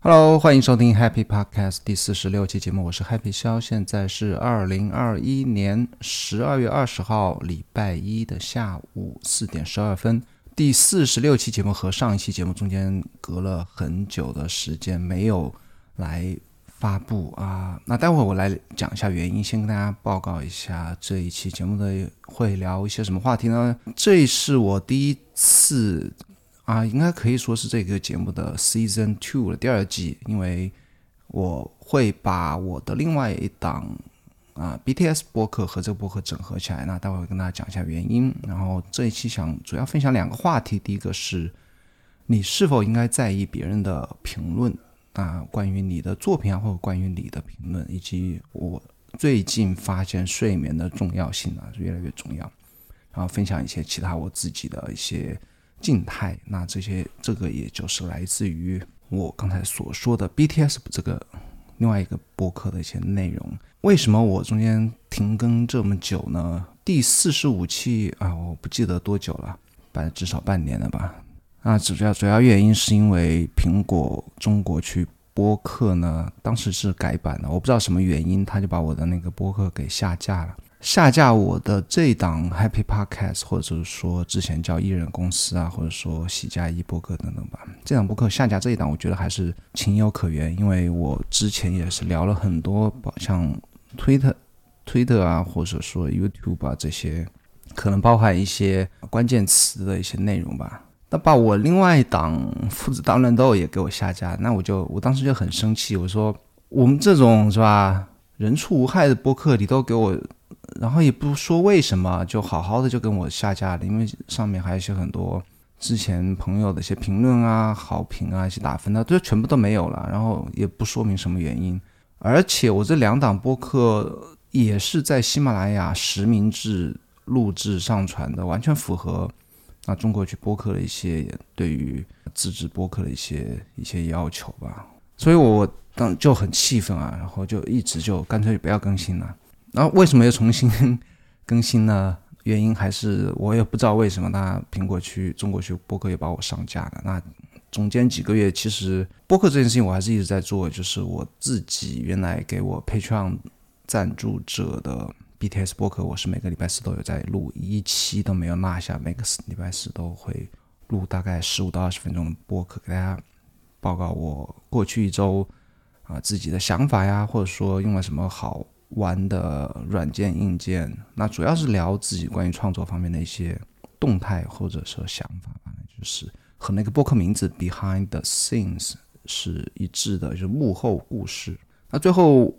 Hello，欢迎收听 Happy Podcast 第四十六期节目，我是 Happy 肖，现在是二零二一年十二月二十号礼拜一的下午四点十二分。第四十六期节目和上一期节目中间隔了很久的时间没有来发布啊，那待会儿我来讲一下原因，先跟大家报告一下这一期节目的会聊一些什么话题呢？这是我第一次。啊，应该可以说是这个节目的 Season Two 的第二季，因为我会把我的另外一档啊 BTS 播客和这个播客整合起来。那待会儿跟大家讲一下原因。然后这一期想主要分享两个话题，第一个是你是否应该在意别人的评论啊，关于你的作品啊，或者关于你的评论，以及我最近发现睡眠的重要性啊，越来越重要。然后分享一些其他我自己的一些。静态，那这些这个也就是来自于我刚才所说的 BTS 这个另外一个播客的一些内容。为什么我中间停更这么久呢？第四十五期啊，我不记得多久了，半至少半年了吧。那主要主要原因是因为苹果中国区播客呢，当时是改版了，我不知道什么原因，他就把我的那个播客给下架了。下架我的这一档 Happy Podcast，或者是说之前叫艺人公司啊，或者说喜加一播客等等吧。这档播客下架这一档，我觉得还是情有可原，因为我之前也是聊了很多，像 Twitter、Twitter 啊，或者说 YouTube 啊这些，可能包含一些关键词的一些内容吧。那把我另外一档父子大乱斗也给我下架，那我就我当时就很生气，我说我们这种是吧，人畜无害的播客，你都给我。然后也不说为什么，就好好的就跟我下架了，因为上面还有一些很多之前朋友的一些评论啊、好评啊、一些打分的，都全部都没有了。然后也不说明什么原因，而且我这两档播客也是在喜马拉雅实名制录制上传的，完全符合啊中国区播客的一些对于自制播客的一些一些要求吧。所以我当就很气愤啊，然后就一直就干脆不要更新了。然后为什么要重新更新呢？原因还是我也不知道为什么。那苹果去中国去播客也把我上架了。那中间几个月，其实播客这件事情我还是一直在做，就是我自己原来给我 Patreon 赞助者的 BTS 播客，我是每个礼拜四都有在录，一期都没有落下，每个礼拜四都会录大概十五到二十分钟的播客，给大家报告我过去一周啊自己的想法呀，或者说用了什么好。玩的软件硬件，那主要是聊自己关于创作方面的一些动态或者说想法吧，就是和那个播客名字 Behind the Scenes 是一致的，就是幕后故事。那最后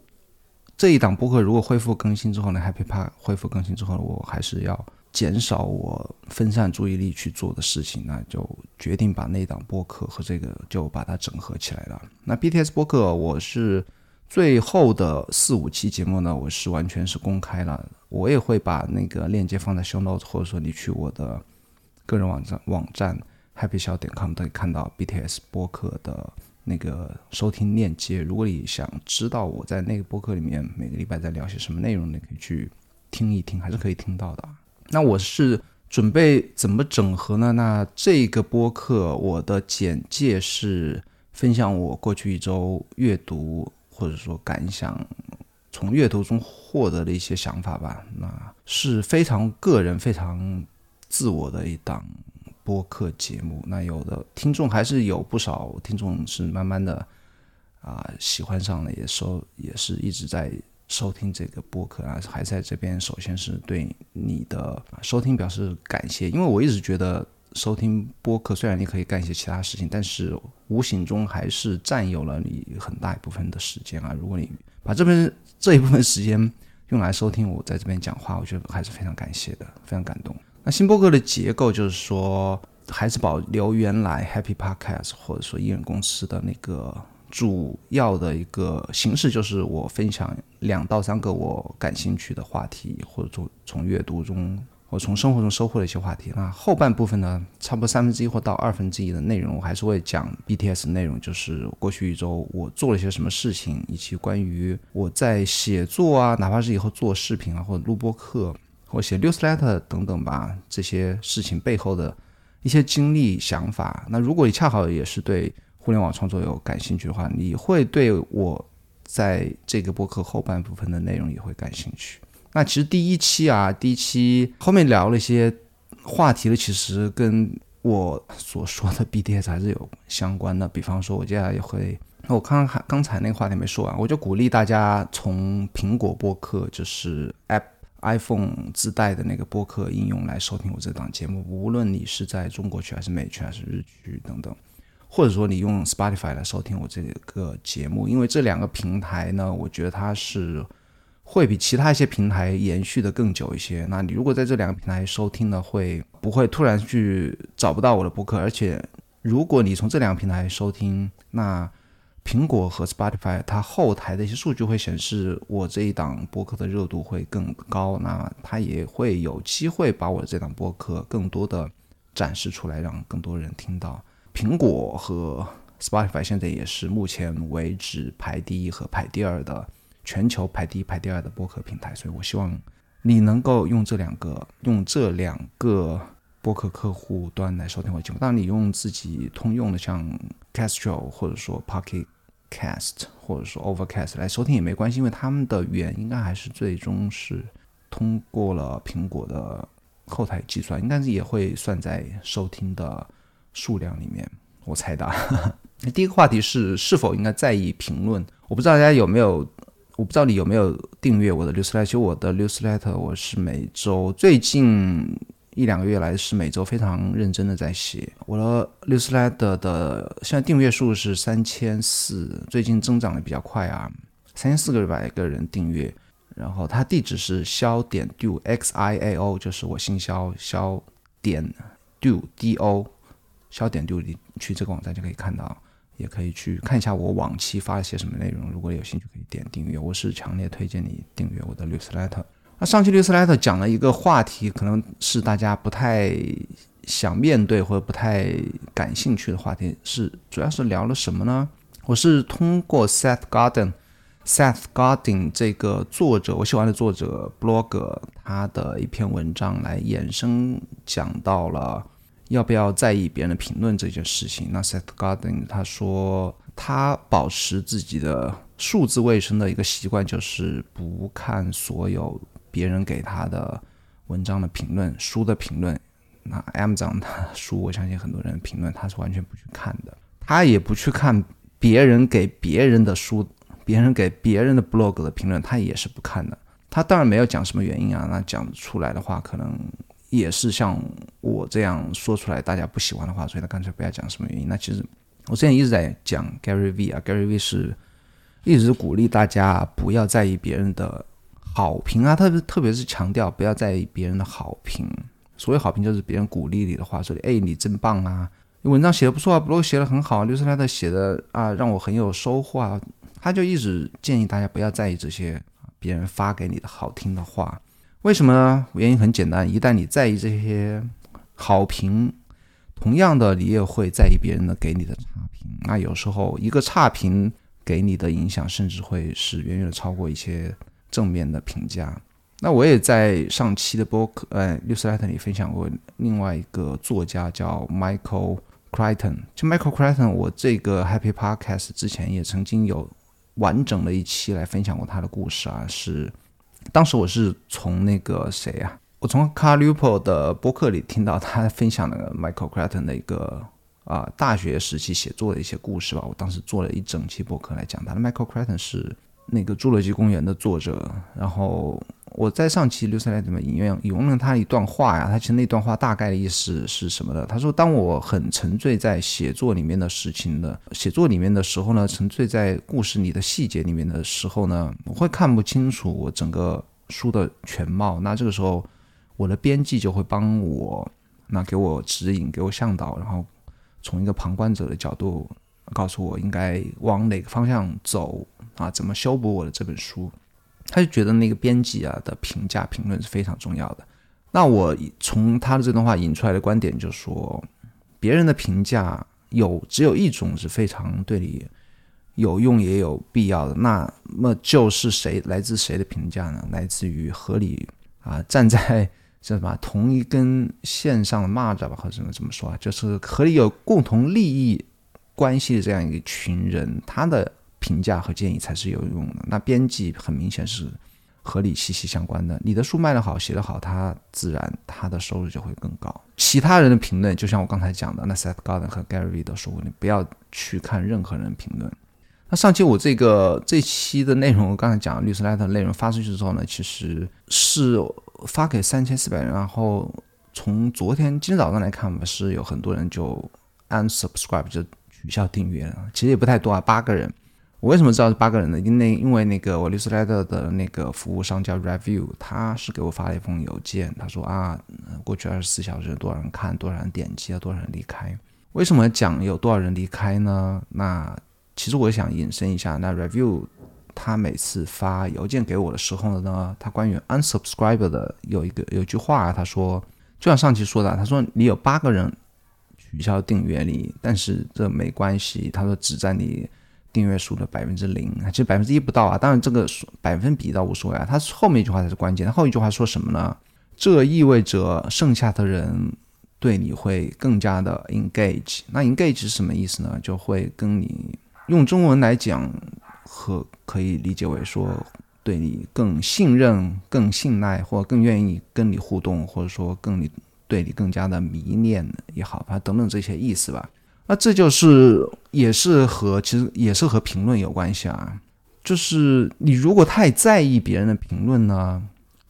这一档播客如果恢复更新之后呢，Happy Park 恢复更新之后，我还是要减少我分散注意力去做的事情，那就决定把那档播客和这个就把它整合起来了。那 BTS 播客我是。最后的四五期节目呢，我是完全是公开了，我也会把那个链接放在 show notes，或者说你去我的个人网站网站 happy 小点 com 都可以看到 BTS 播客的那个收听链接。如果你想知道我在那个播客里面每个礼拜在聊些什么内容，你可以去听一听，还是可以听到的。那我是准备怎么整合呢？那这个播客我的简介是分享我过去一周阅读。或者说感想，从阅读中获得的一些想法吧，那是非常个人、非常自我的一档播客节目。那有的听众还是有不少听众是慢慢的啊喜欢上了，也收也是一直在收听这个播客啊，还在这边。首先是对你的收听表示感谢，因为我一直觉得。收听播客，虽然你可以干一些其他事情，但是无形中还是占有了你很大一部分的时间啊。如果你把这边这一部分时间用来收听我在这边讲话，我觉得还是非常感谢的，非常感动。那新播客的结构就是说，还是保留原来 Happy Podcast 或者说艺人公司的那个主要的一个形式，就是我分享两到三个我感兴趣的话题，或者从从阅读中。我从生活中收获了一些话题。那后半部分呢，差不多三分之一或到二分之一的内容，我还是会讲 BTS 内容，就是过去一周我做了些什么事情，以及关于我在写作啊，哪怕是以后做视频啊，或者录播课，或写 newsletter 等等吧，这些事情背后的一些经历、想法。那如果你恰好也是对互联网创作有感兴趣的话，你会对我在这个播客后半部分的内容也会感兴趣。那其实第一期啊，第一期后面聊了一些话题呢，其实跟我所说的 BDS 还是有相关的。比方说，我接下来也会，我刚刚刚才那个话题没说完，我就鼓励大家从苹果播客，就是 App iPhone 自带的那个播客应用来收听我这档节目。无论你是在中国区还是美区还是日区等等，或者说你用 Spotify 来收听我这个节目，因为这两个平台呢，我觉得它是。会比其他一些平台延续的更久一些。那你如果在这两个平台收听呢，会不会突然去找不到我的播客？而且，如果你从这两个平台收听，那苹果和 Spotify 它后台的一些数据会显示我这一档播客的热度会更高，那它也会有机会把我的这档播客更多的展示出来，让更多人听到。苹果和 Spotify 现在也是目前为止排第一和排第二的。全球排第一、排第二的播客平台，所以我希望你能够用这两个、用这两个播客客户端来收听我的节目。当然，你用自己通用的，像 Castro 或者说 Pocket Cast 或者说 Overcast 来收听也没关系，因为他们的源应该还是最终是通过了苹果的后台计算，应该是也会算在收听的数量里面。我猜的。那 第一个话题是是否应该在意评论？我不知道大家有没有。我不知道你有没有订阅我的 newsletter，其实我的 newsletter 我是每周最近一两个月来是每周非常认真的在写。我的 newsletter 的现在订阅数是三千四，最近增长的比较快啊，三千四个百个人订阅。然后它地址是肖点 do x i a o，就是我姓肖肖点 do d o，肖点 do 你去这个网站就可以看到。也可以去看一下我往期发了些什么内容，如果有兴趣可以点订阅。我是强烈推荐你订阅我的 newsletter。那上期 newsletter 讲了一个话题，可能是大家不太想面对或者不太感兴趣的话题，是主要是聊了什么呢？我是通过 Seth Godin，Seth Godin 这个作者，我喜欢的作者 blog 他的一篇文章来衍生讲到了。要不要在意别人的评论这件事情？那 Seth Godin 他说，他保持自己的数字卫生的一个习惯，就是不看所有别人给他的文章的评论、书的评论。那 Amazon 的书，我相信很多人评论他是完全不去看的。他也不去看别人给别人的书、别人给别人的 blog 的评论，他也是不看的。他当然没有讲什么原因啊，那讲出来的话可能。也是像我这样说出来，大家不喜欢的话，所以他干脆不要讲什么原因。那其实我之前一直在讲 Gary V 啊，Gary V 是一直鼓励大家不要在意别人的好评啊，特别特别是强调不要在意别人的好评。所谓好评就是别人鼓励你的话，说哎你真棒啊，你文章写的不错啊，blog 写的很好，刘斯莱的写的啊让我很有收获啊。他就一直建议大家不要在意这些别人发给你的好听的话。为什么呢？原因很简单，一旦你在意这些好评，同样的，你也会在意别人的给你的差评。那有时候一个差评给你的影响，甚至会是远远的超过一些正面的评价。那我也在上期的播客，呃，六十 letter 里分享过另外一个作家叫 Michael Crichton。就 Michael Crichton，我这个 Happy Podcast 之前也曾经有完整的一期来分享过他的故事啊，是。当时我是从那个谁呀？我从 Carl u p o 的播客里听到他分享了 Michael Crichton 的一个啊大学时期写作的一些故事吧。我当时做了一整期播客来讲他的 Michael Crichton 是那个《侏罗纪公园》的作者，然后。我在上期六三来怎么引用引用了他一段话呀？他其实那段话大概的意思是什么的？他说：“当我很沉醉在写作里面的事情的写作里面的时候呢，沉醉在故事里的细节里面的时候呢，我会看不清楚我整个书的全貌。那这个时候，我的编辑就会帮我，那给我指引，给我向导，然后从一个旁观者的角度告诉我应该往哪个方向走啊？怎么修补我的这本书？”他就觉得那个编辑啊的评价评论是非常重要的。那我从他的这段话引出来的观点就是说，别人的评价有只有一种是非常对你有用也有必要的，那么就是谁来自谁的评价呢？来自于合理啊，站在叫什么同一根线上的蚂蚱吧，或者怎么怎么说啊？就是和你有共同利益关系的这样一群人，他的评价和建议才是有用的。那编辑很明显是和你息息相关的，你的书卖得好，写得好，他自然他的收入就会更高。其他人的评论，就像我刚才讲的，那 Seth Godin 和 Gary 都说过，你不要去看任何人评论。那上期我这个这期的内容，我刚才讲律师 letter 内容发出去之后呢，其实是发给三千四百人，然后从昨天今天早上来看，嘛，是有很多人就 unsubscribe 就取消订阅了，其实也不太多啊，八个人。我为什么知道是八个人呢？因为因为那个我律师 letter 的那个服务商叫 review，他是给我发了一封邮件，他说啊，过去二十四小时多少人看，多少人点击啊，多少人离开。为什么讲有多少人离开呢？那其实我想引申一下，那 review 他每次发邮件给我的时候呢，他关于 unsubscribe 的有一个有一句话，他说，就像上期说的，他说你有八个人取消订阅你，但是这没关系，他说只占你订阅数的百分之零，其实百分之一不到啊。当然这个百分比倒无所谓啊。他后面一句话才是关键，他后一句话说什么呢？这意味着剩下的人对你会更加的 engage。那 engage 是什么意思呢？就会跟你。用中文来讲，和可以理解为说对你更信任、更信赖，或更愿意跟你互动，或者说更你对你更加的迷恋也好，反正等等这些意思吧。那这就是也是和其实也是和评论有关系啊。就是你如果太在意别人的评论呢，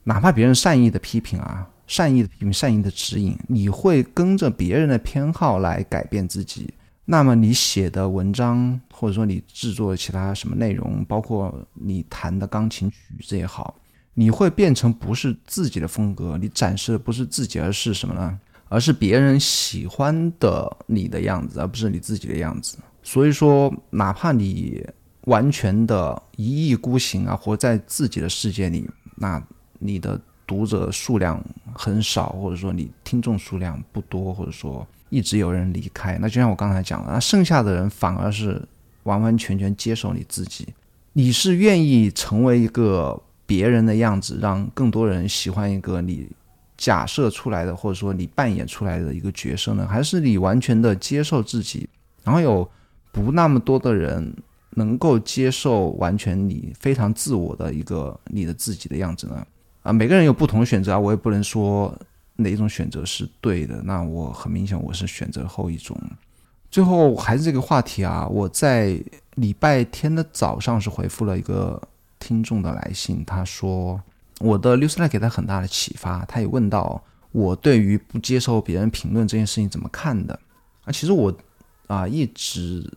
哪怕别人善意的批评啊，善意的批评、善意的指引，你会跟着别人的偏好来改变自己。那么你写的文章，或者说你制作的其他什么内容，包括你弹的钢琴曲子也好，你会变成不是自己的风格，你展示的不是自己，而是什么呢？而是别人喜欢的你的样子，而不是你自己的样子。所以说，哪怕你完全的一意孤行啊，活在自己的世界里，那你的读者数量很少，或者说你听众数量不多，或者说。一直有人离开，那就像我刚才讲的，那剩下的人反而是完完全全接受你自己。你是愿意成为一个别人的样子，让更多人喜欢一个你假设出来的，或者说你扮演出来的一个角色呢？还是你完全的接受自己，然后有不那么多的人能够接受完全你非常自我的一个你的自己的样子呢？啊，每个人有不同选择啊，我也不能说。哪一种选择是对的？那我很明显，我是选择后一种。最后还是这个话题啊，我在礼拜天的早上是回复了一个听众的来信，他说我的六 e 给他很大的启发，他也问到我对于不接受别人评论这件事情怎么看的啊？其实我啊一直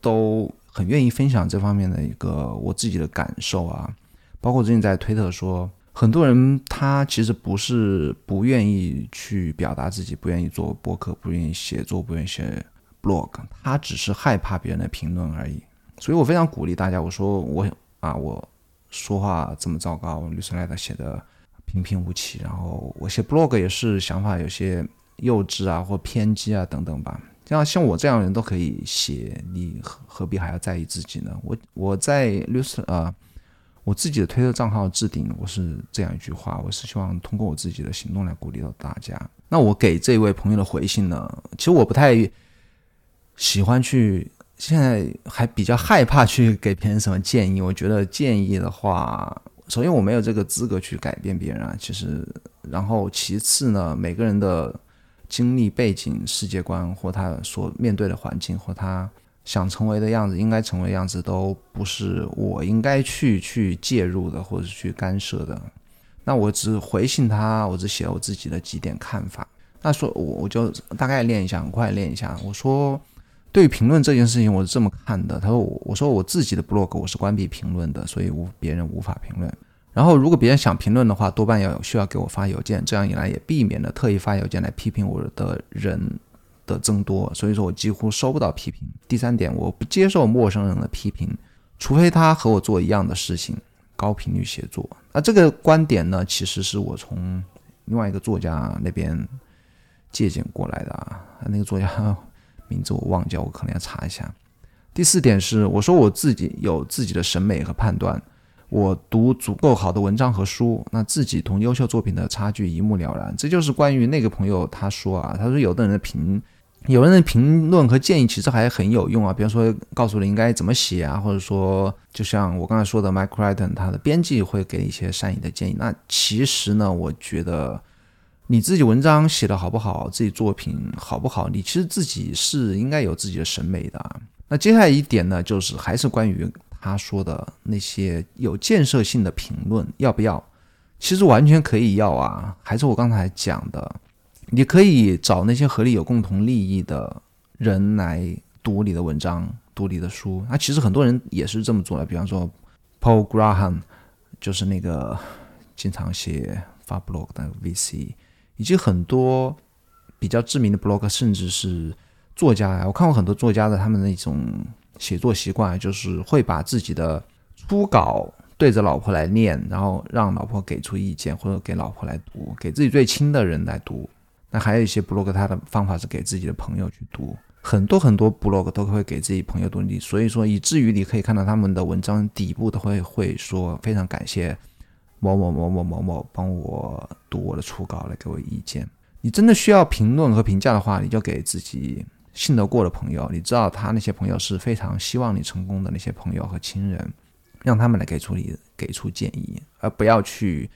都很愿意分享这方面的一个我自己的感受啊，包括最近在推特说。很多人他其实不是不愿意去表达自己，不愿意做博客，不愿意写作，不愿意写 blog，他只是害怕别人的评论而已。所以我非常鼓励大家，我说我啊，我说话这么糟糕，律师来的写的平平无奇，然后我写 blog 也是想法有些幼稚啊，或偏激啊等等吧。这样像我这样的人都可以写，你何何必还要在意自己呢？我我在律师啊。我自己的推特账号置顶，我是这样一句话，我是希望通过我自己的行动来鼓励到大家。那我给这位朋友的回信呢？其实我不太喜欢去，现在还比较害怕去给别人什么建议。我觉得建议的话，首先我没有这个资格去改变别人啊。其实，然后其次呢，每个人的经历背景、世界观或他所面对的环境或他。想成为的样子，应该成为的样子，都不是我应该去去介入的，或者去干涉的。那我只回信他，我只写我自己的几点看法。那说，我我就大概练一下，很快练一下。我说，对于评论这件事情，我是这么看的。他说，我我说我自己的 blog 我是关闭评论的，所以无别人无法评论。然后，如果别人想评论的话，多半要需要给我发邮件，这样一来也避免了特意发邮件来批评我的人。的增多，所以说我几乎收不到批评。第三点，我不接受陌生人的批评，除非他和我做一样的事情，高频率写作。那这个观点呢，其实是我从另外一个作家那边借鉴过来的啊。那个作家 名字我忘记，我可能要查一下。第四点是，我说我自己有自己的审美和判断，我读足够好的文章和书，那自己同优秀作品的差距一目了然。这就是关于那个朋友他说啊，他说有的人的评，有人的评论和建议其实还很有用啊，比方说告诉你应该怎么写啊，或者说就像我刚才说的，Mike Crichton 他的编辑会给一些善意的建议。那其实呢，我觉得你自己文章写的好不好，自己作品好不好，你其实自己是应该有自己的审美的。那接下来一点呢，就是还是关于。他说的那些有建设性的评论要不要？其实完全可以要啊！还是我刚才讲的，你可以找那些和你有共同利益的人来读你的文章、读你的书。那其实很多人也是这么做的，比方说 Paul Graham，就是那个经常写发 blog 的 VC，以及很多比较知名的 blog，甚至是作家呀。我看过很多作家的他们那种。写作习惯就是会把自己的初稿对着老婆来念，然后让老婆给出意见，或者给老婆来读，给自己最亲的人来读。那还有一些 blog，他的方法是给自己的朋友去读。很多很多 blog 都会给自己朋友读，你所以说以至于你可以看到他们的文章底部都会会说非常感谢某某某某某某帮我读我的初稿来给我意见。你真的需要评论和评价的话，你就给自己。信得过的朋友，你知道他那些朋友是非常希望你成功的那些朋友和亲人，让他们来给出你给出建议，而不要去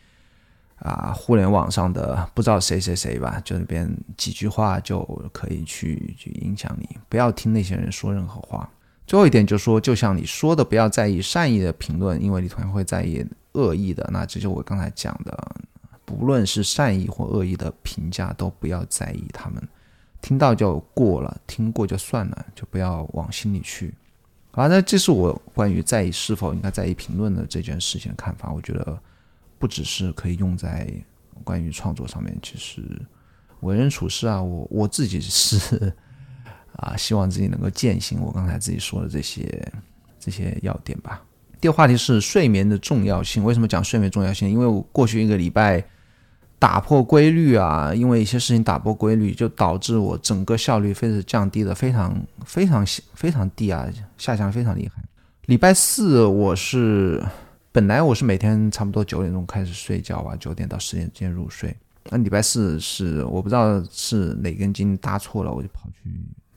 啊互联网上的不知道谁谁谁吧，就那边几句话就可以去去影响你，不要听那些人说任何话。最后一点就是说，就像你说的，不要在意善意的评论，因为你同样会在意恶意的。那这就我刚才讲的，不论是善意或恶意的评价，都不要在意他们。听到就过了，听过就算了，就不要往心里去。好，那这是我关于在意是否应该在意评论的这件事情的看法。我觉得不只是可以用在关于创作上面，其实为人处事啊，我我自己是啊，希望自己能够践行我刚才自己说的这些这些要点吧。第二个话题是睡眠的重要性。为什么讲睡眠重要性？因为我过去一个礼拜。打破规律啊！因为一些事情打破规律，就导致我整个效率非是降低的非常非常非常低啊，下降非常厉害。礼拜四我是本来我是每天差不多九点钟开始睡觉吧，九点到十点之间入睡。那礼拜四是我不知道是哪根筋搭错了，我就跑去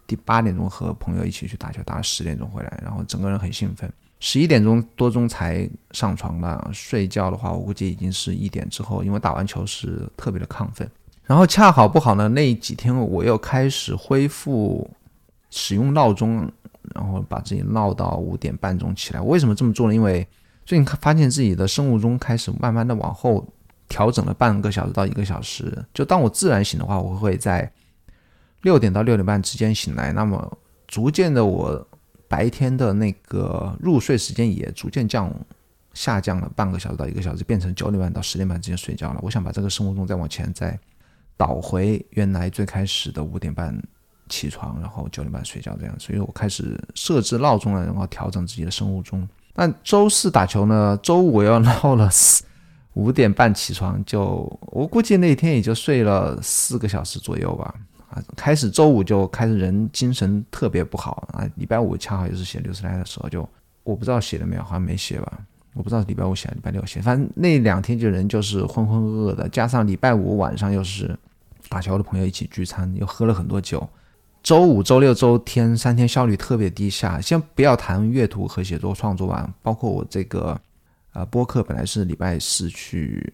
第八点钟和朋友一起去打球，打到十点钟回来，然后整个人很兴奋。十一点钟多钟才上床了，睡觉的话，我估计已经是一点之后，因为打完球是特别的亢奋。然后恰好不好呢，那几天我又开始恢复使用闹钟，然后把自己闹到五点半钟起来。为什么这么做呢？因为最近发现自己的生物钟开始慢慢的往后调整了半个小时到一个小时。就当我自然醒的话，我会在六点到六点半之间醒来。那么逐渐的我。白天的那个入睡时间也逐渐降下降了半个小时到一个小时，变成九点半到十点半之间睡觉了。我想把这个生物钟再往前再倒回原来最开始的五点半起床，然后九点半睡觉这样。所以我开始设置闹钟了，然后调整自己的生物钟。那周四打球呢？周五要闹了四五点半起床，就我估计那天也就睡了四个小时左右吧。啊开始周五就开始人精神特别不好啊，礼拜五恰好也是写六十来的时候，就我不知道写了没有，好像没写吧，我不知道礼拜五写，礼拜六写，反正那两天就人就是浑浑噩噩的，加上礼拜五晚上又是打球的朋友一起聚餐，又喝了很多酒，周五、周六、周天三天效率特别低下。先不要谈阅读和写作创作吧，包括我这个呃播客本来是礼拜四去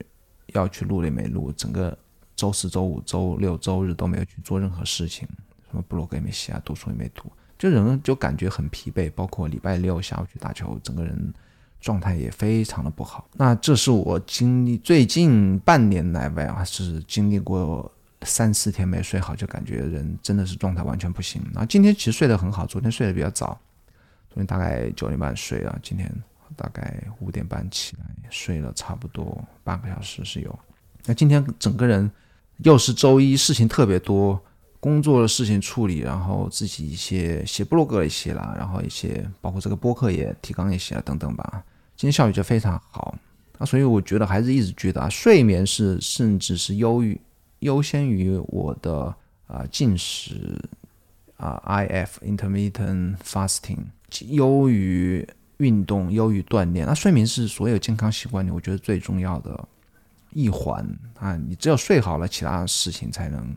要去录的没录，整个。周四周五周六周日都没有去做任何事情，什么 blog 也没写啊，读书也没读，就人就感觉很疲惫。包括礼拜六下午去打球，整个人状态也非常的不好。那这是我经历最近半年来吧，是经历过三四天没睡好，就感觉人真的是状态完全不行。然后今天其实睡得很好，昨天睡得比较早，昨天大概九点半睡了，今天大概五点半起来睡了差不多半个小时是有。那今天整个人。又是周一，事情特别多，工作的事情处理，然后自己一些写博客也写了，然后一些包括这个播客也提纲也写了等等吧。今天效率就非常好啊，所以我觉得还是一直觉得啊，睡眠是甚至是忧郁优先于我的啊进食啊，IF intermittent fasting 优于运动优于锻炼。那睡眠是所有健康习惯里我觉得最重要的一环啊！你只有睡好了，其他事情才能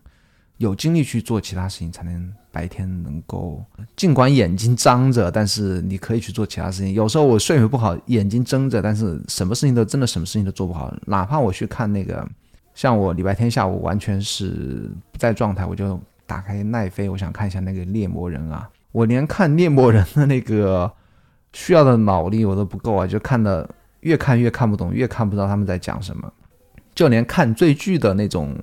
有精力去做其他事情，才能白天能够尽管眼睛张着，但是你可以去做其他事情。有时候我睡眠不好，眼睛睁着，但是什么事情都真的什么事情都做不好。哪怕我去看那个，像我礼拜天下午完全是不在状态，我就打开奈飞，我想看一下那个猎魔人啊。我连看猎魔人的那个需要的脑力我都不够啊，就看的越看越看不懂，越看不到他们在讲什么，就连看最剧的那种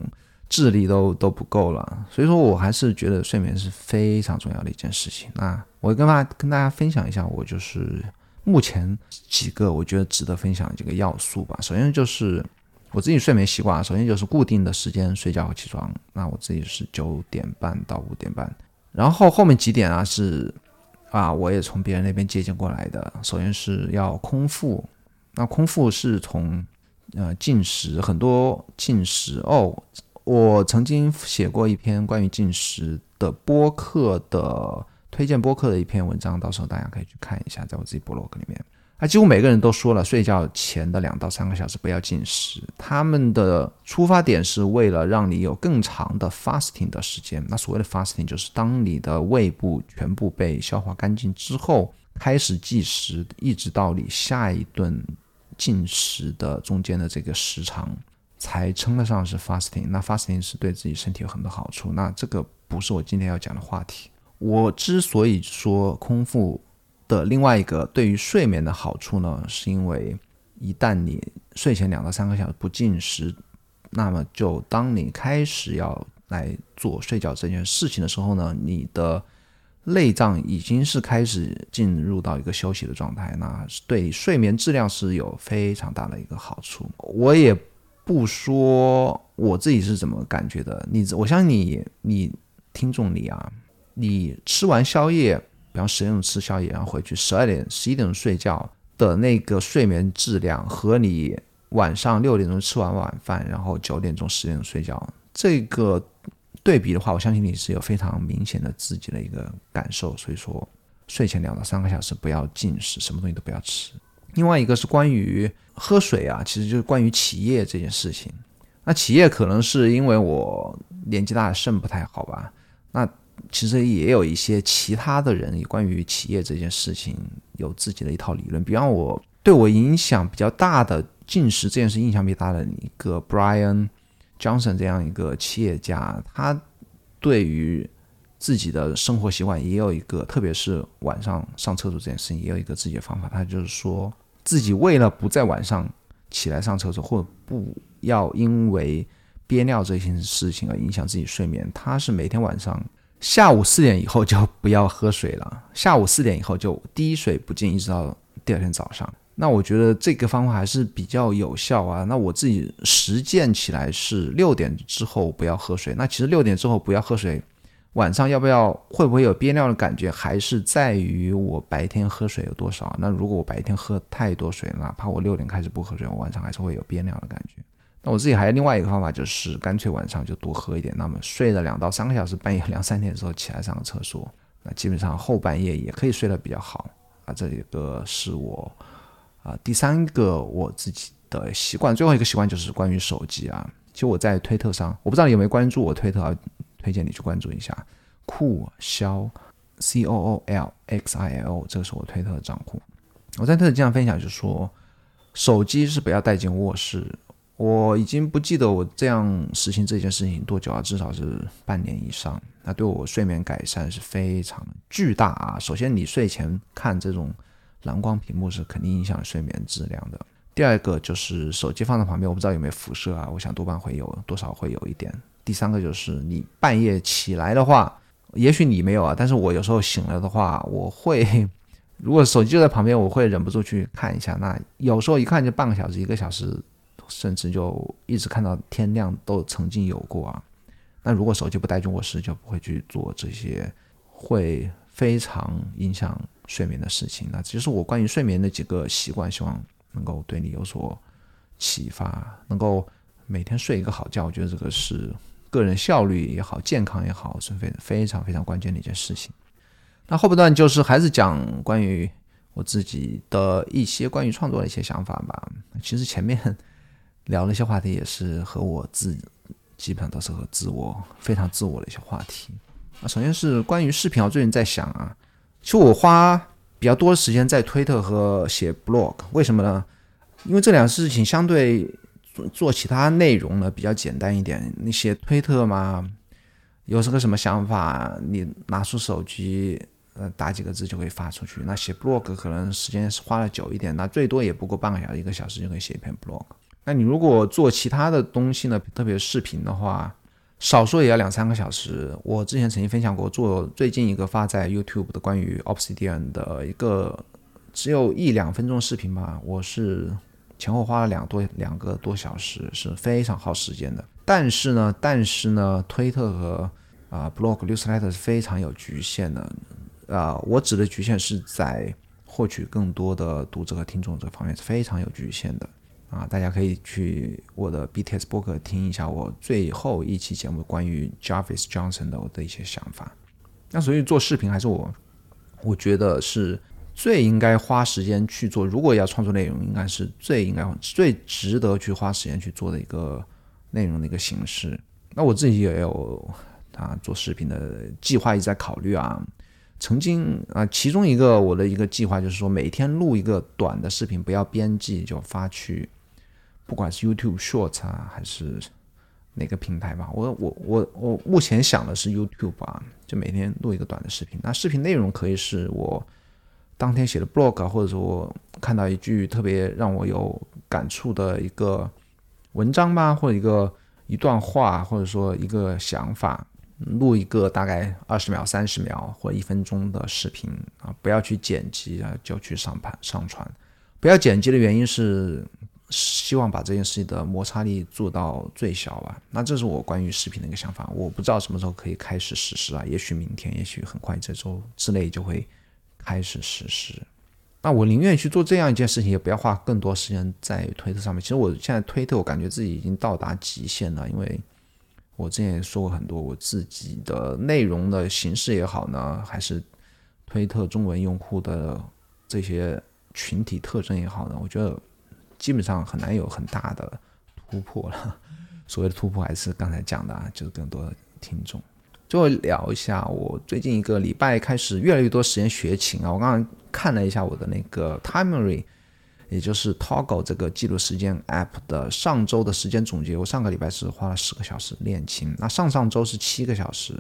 智力都都不够了。所以说我还是觉得睡眠是非常重要的一件事情。那我跟大跟大家分享一下，我就是目前几个我觉得值得分享的几个要素吧。首先就是我自己睡眠习惯啊，首先就是固定的时间睡觉和起床。那我自己是九点半到五点半。然后后面几点啊是啊，我也从别人那边借鉴过来的。首先是要空腹，那空腹是从呃进食，很多进食哦。我曾经写过一篇关于进食的播客的推荐播客的一篇文章，到时候大家可以去看一下，在我自己博 log 里面。啊，几乎每个人都说了，睡觉前的两到三个小时不要进食。他们的出发点是为了让你有更长的 fasting 的时间。那所谓的 fasting 就是当你的胃部全部被消化干净之后，开始计时，一直到你下一顿进食的中间的这个时长，才称得上是 fasting。那 fasting 是对自己身体有很多好处。那这个不是我今天要讲的话题。我之所以说空腹。的另外一个对于睡眠的好处呢，是因为一旦你睡前两到三个小时不进食，那么就当你开始要来做睡觉这件事情的时候呢，你的内脏已经是开始进入到一个休息的状态，那是对睡眠质量是有非常大的一个好处。我也不说我自己是怎么感觉的，你我相信你，你听众你啊，你吃完宵夜。比方十点钟吃宵夜，然后回去十二点、十一点钟睡觉的那个睡眠质量，和你晚上六点钟吃完晚饭，然后九点钟、十点钟睡觉，这个对比的话，我相信你是有非常明显的自己的一个感受。所以说，睡前两到三个小时不要进食，什么东西都不要吃。另外一个是关于喝水啊，其实就是关于起夜这件事情。那起夜可能是因为我年纪大，肾不太好吧？那。其实也有一些其他的人，关于企业这件事情有自己的一套理论。比方我对我影响比较大的进食这件事影响比较大的一个 Brian Johnson 这样一个企业家，他对于自己的生活习惯也有一个，特别是晚上上厕所这件事情也有一个自己的方法。他就是说自己为了不在晚上起来上厕所，或者不要因为憋尿这件事情而影响自己睡眠，他是每天晚上。下午四点以后就不要喝水了。下午四点以后就滴水不进，一直到第二天早上。那我觉得这个方法还是比较有效啊。那我自己实践起来是六点之后不要喝水。那其实六点之后不要喝水，晚上要不要会不会有憋尿的感觉，还是在于我白天喝水有多少。那如果我白天喝太多水，哪怕我六点开始不喝水，我晚上还是会有憋尿的感觉。那我自己还有另外一个方法，就是干脆晚上就多喝一点。那么睡了两到三个小时，半夜两三点的时候起来上个厕所，那基本上后半夜也可以睡得比较好啊。这一个是我啊第三个我自己的习惯。最后一个习惯就是关于手机啊。其实我在推特上，我不知道你有没有关注我推特，推荐你去关注一下酷肖 C O O L X I L，这个是我推特的账户。我在推特经常分享，就是说手机是不要带进卧室。我已经不记得我这样实行这件事情多久啊，至少是半年以上。那对我睡眠改善是非常巨大啊。首先，你睡前看这种蓝光屏幕是肯定影响睡眠质量的。第二个就是手机放在旁边，我不知道有没有辐射啊，我想多半会有，多少会有一点。第三个就是你半夜起来的话，也许你没有啊，但是我有时候醒了的话，我会如果手机就在旁边，我会忍不住去看一下。那有时候一看就半个小时、一个小时。甚至就一直看到天亮都曾经有过啊。那如果手机不带进卧室，就不会去做这些会非常影响睡眠的事情。那其实我关于睡眠的几个习惯，希望能够对你有所启发。能够每天睡一个好觉，我觉得这个是个人效率也好，健康也好，是非非常非常关键的一件事情。那后半段就是还是讲关于我自己的一些关于创作的一些想法吧。其实前面聊了一些话题，也是和我自基本上都是和自我非常自我的一些话题。啊，首先是关于视频，我最近在想啊，其实我花比较多的时间在推特和写 blog，为什么呢？因为这两个事情相对做其他内容呢比较简单一点。你写推特嘛，有什么什么想法，你拿出手机。呃，打几个字就可以发出去。那写 blog 可能时间是花的久一点，那最多也不过半个小时、一个小时就可以写一篇 blog。那你如果做其他的东西呢，特别视频的话，少说也要两三个小时。我之前曾经分享过，做最近一个发在 YouTube 的关于 Obsidian 的一个只有一两分钟视频吧，我是前后花了两多两个多小时，是非常耗时间的。但是呢，但是呢，推特和啊 blog newsletter 是非常有局限的。啊，我指的局限是在获取更多的读者和听众这方面是非常有局限的啊！大家可以去我的 BTS 播客听一下我最后一期节目关于 Jarvis Johnson 的我的一些想法。那所以做视频还是我我觉得是最应该花时间去做，如果要创作内容，应该是最应该最值得去花时间去做的一个内容的一个形式。那我自己也有啊做视频的计划一直在考虑啊。曾经啊，其中一个我的一个计划就是说，每天录一个短的视频，不要编辑就发去，不管是 YouTube Short 啊，还是哪个平台吧。我我我我目前想的是 YouTube 啊，就每天录一个短的视频。那视频内容可以是我当天写的 blog，或者说我看到一句特别让我有感触的一个文章吧，或者一个一段话，或者说一个想法。录一个大概二十秒、三十秒或一分钟的视频啊，不要去剪辑啊，就去上盘上传。不要剪辑的原因是希望把这件事情的摩擦力做到最小吧。那这是我关于视频的一个想法，我不知道什么时候可以开始实施啊，也许明天，也许很快这周之内就会开始实施。那我宁愿去做这样一件事情，也不要花更多时间在推特上面。其实我现在推特，我感觉自己已经到达极限了，因为。我之前也说过很多，我自己的内容的形式也好呢，还是推特中文用户的这些群体特征也好呢，我觉得基本上很难有很大的突破了。所谓的突破，还是刚才讲的啊，就是更多的听众。最后聊一下，我最近一个礼拜开始越来越多时间学琴啊。我刚刚看了一下我的那个 Timery。也就是 Toggle 这个记录时间 App 的上周的时间总结，我上个礼拜是花了十个小时练琴，那上上周是七个小时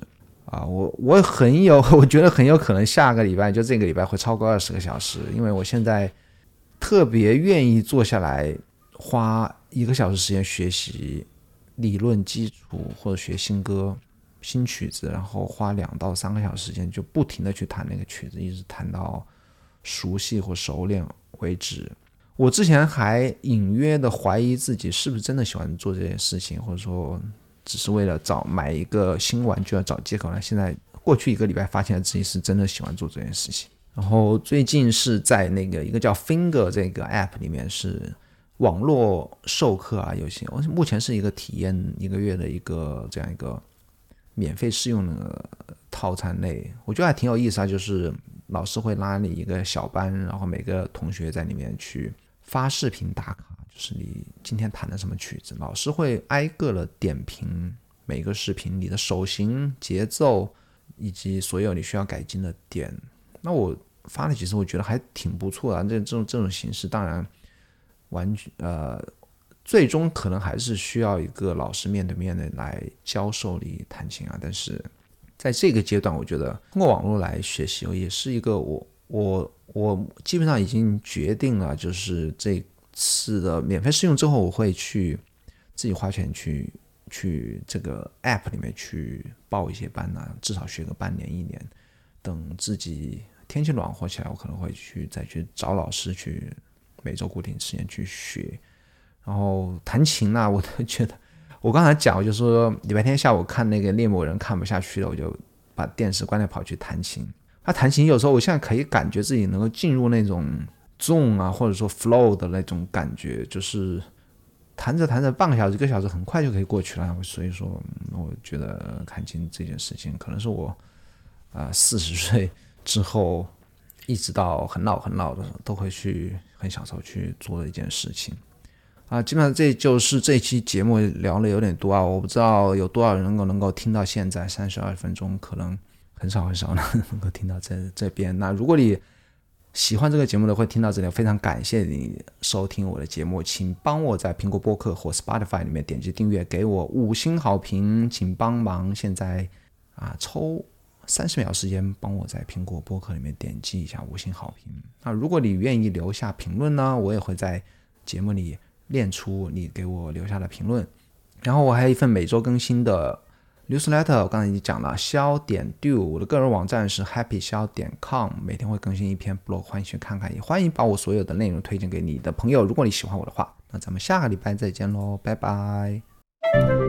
啊，我我很有，我觉得很有可能下个礼拜就这个礼拜会超过二十个小时，因为我现在特别愿意坐下来花一个小时时间学习理论基础或者学新歌、新曲子，然后花两到三个小时时间就不停的去弹那个曲子，一直弹到熟悉或熟练为止。我之前还隐约的怀疑自己是不是真的喜欢做这件事情，或者说只是为了找买一个新玩具要找借口呢？现在过去一个礼拜，发现自己是真的喜欢做这件事情。然后最近是在那个一个叫 Finger 这个 App 里面是网络授课啊，有些我目前是一个体验一个月的一个这样一个免费试用的套餐类，我觉得还挺有意思啊。就是老师会拉你一个小班，然后每个同学在里面去。发视频打卡，就是你今天弹的什么曲子，老师会挨个的点评每个视频你的手型、节奏以及所有你需要改进的点。那我发了几次，我觉得还挺不错的。这这种这种形式，当然完全呃，最终可能还是需要一个老师面对面的来教授你弹琴啊。但是在这个阶段，我觉得通过网络来学习，也是一个我我。我基本上已经决定了，就是这次的免费试用之后，我会去自己花钱去去这个 app 里面去报一些班呢，至少学个半年一年。等自己天气暖和起来，我可能会去再去找老师去每周固定时间去学。然后弹琴呢，我都觉得我刚才讲，我就说礼拜天下午看那个猎魔人看不下去了，我就把电视关掉跑去弹琴。他弹琴有时候，我现在可以感觉自己能够进入那种 zone 啊，或者说 flow 的那种感觉，就是弹着弹着，半个小时、一个小时很快就可以过去了。所以说，我觉得弹琴这件事情，可能是我啊四十岁之后一直到很老很老的，都会去很享受去做的一件事情。啊，基本上这就是这期节目聊的有点多啊，我不知道有多少人能够能够听到现在三十二分钟，可能很少很少能 能够听到这这边。那如果你喜欢这个节目的，会听到这里，非常感谢你收听我的节目，请帮我在苹果播客或 Spotify 里面点击订阅，给我五星好评，请帮忙现在啊抽三十秒时间，帮我在苹果播客里面点击一下五星好评。那如果你愿意留下评论呢，我也会在节目里。练出你给我留下的评论，然后我还有一份每周更新的 newsletter，我刚才已经讲了，肖点 do，我的个人网站是 happy 肖点 com，每天会更新一篇 blog，欢迎去看看，也欢迎把我所有的内容推荐给你的朋友。如果你喜欢我的话，那咱们下个礼拜再见喽，拜拜。